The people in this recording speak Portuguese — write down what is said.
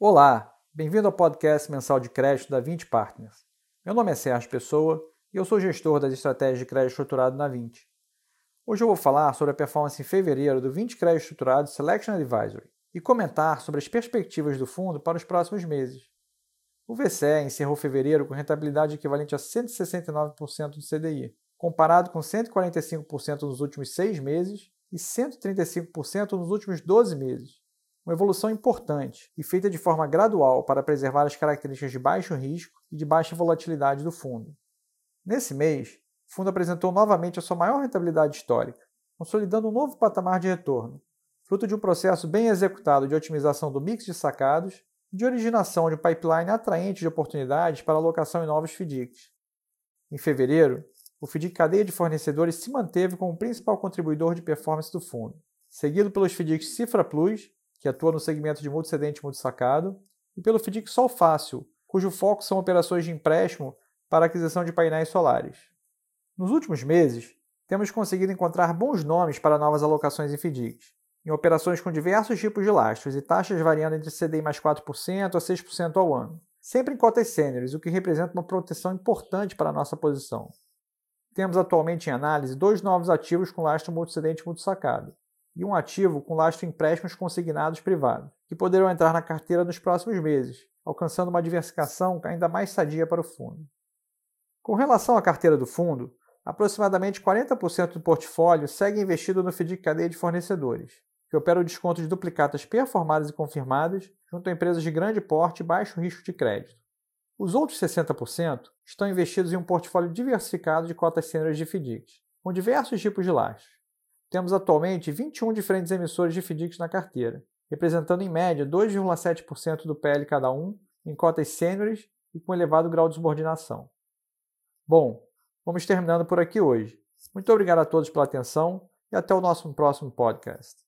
Olá, bem-vindo ao podcast mensal de crédito da 20 Partners. Meu nome é Sérgio Pessoa e eu sou gestor das estratégias de crédito estruturado na 20. Hoje eu vou falar sobre a performance em fevereiro do 20 Crédito Estruturado Selection Advisory e comentar sobre as perspectivas do fundo para os próximos meses. O VCE encerrou fevereiro com rentabilidade equivalente a 169% do CDI, comparado com 145% nos últimos seis meses e 135% nos últimos 12 meses uma evolução importante e feita de forma gradual para preservar as características de baixo risco e de baixa volatilidade do fundo. Nesse mês, o fundo apresentou novamente a sua maior rentabilidade histórica, consolidando um novo patamar de retorno, fruto de um processo bem executado de otimização do mix de sacados e de originação de um pipeline atraente de oportunidades para alocação em novos FDICs. Em fevereiro, o FDIC cadeia de fornecedores se manteve como principal contribuidor de performance do fundo, seguido pelos FDICs Cifra Plus que atua no segmento de multicedente e multisacado, e pelo FDIC Sol Fácil, cujo foco são operações de empréstimo para aquisição de painéis solares. Nos últimos meses, temos conseguido encontrar bons nomes para novas alocações em FDICs, em operações com diversos tipos de lastros e taxas variando entre CDI mais 4% a 6% ao ano, sempre em cotas sêniores, o que representa uma proteção importante para a nossa posição. Temos atualmente em análise dois novos ativos com lastro multicedente multisacado, e um ativo com lastro empréstimos consignados privados, que poderão entrar na carteira nos próximos meses, alcançando uma diversificação ainda mais sadia para o fundo. Com relação à carteira do fundo, aproximadamente 40% do portfólio segue investido no FDIC cadeia de fornecedores, que opera o desconto de duplicatas performadas e confirmadas junto a empresas de grande porte e baixo risco de crédito. Os outros 60% estão investidos em um portfólio diversificado de cotas sêniores de FDICs, com diversos tipos de lastros. Temos atualmente 21 diferentes emissores de FDICs na carteira, representando em média 2,7% do PL cada um, em cotas sêniores e com elevado grau de subordinação. Bom, vamos terminando por aqui hoje. Muito obrigado a todos pela atenção e até o nosso próximo podcast.